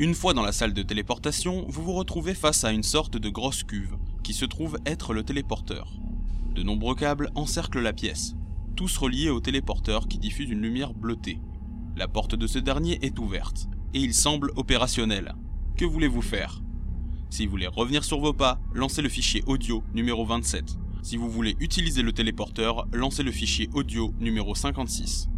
Une fois dans la salle de téléportation, vous vous retrouvez face à une sorte de grosse cuve, qui se trouve être le téléporteur. De nombreux câbles encerclent la pièce, tous reliés au téléporteur qui diffuse une lumière bleutée. La porte de ce dernier est ouverte, et il semble opérationnel. Que voulez-vous faire? Si vous voulez revenir sur vos pas, lancez le fichier audio numéro 27. Si vous voulez utiliser le téléporteur, lancez le fichier audio numéro 56.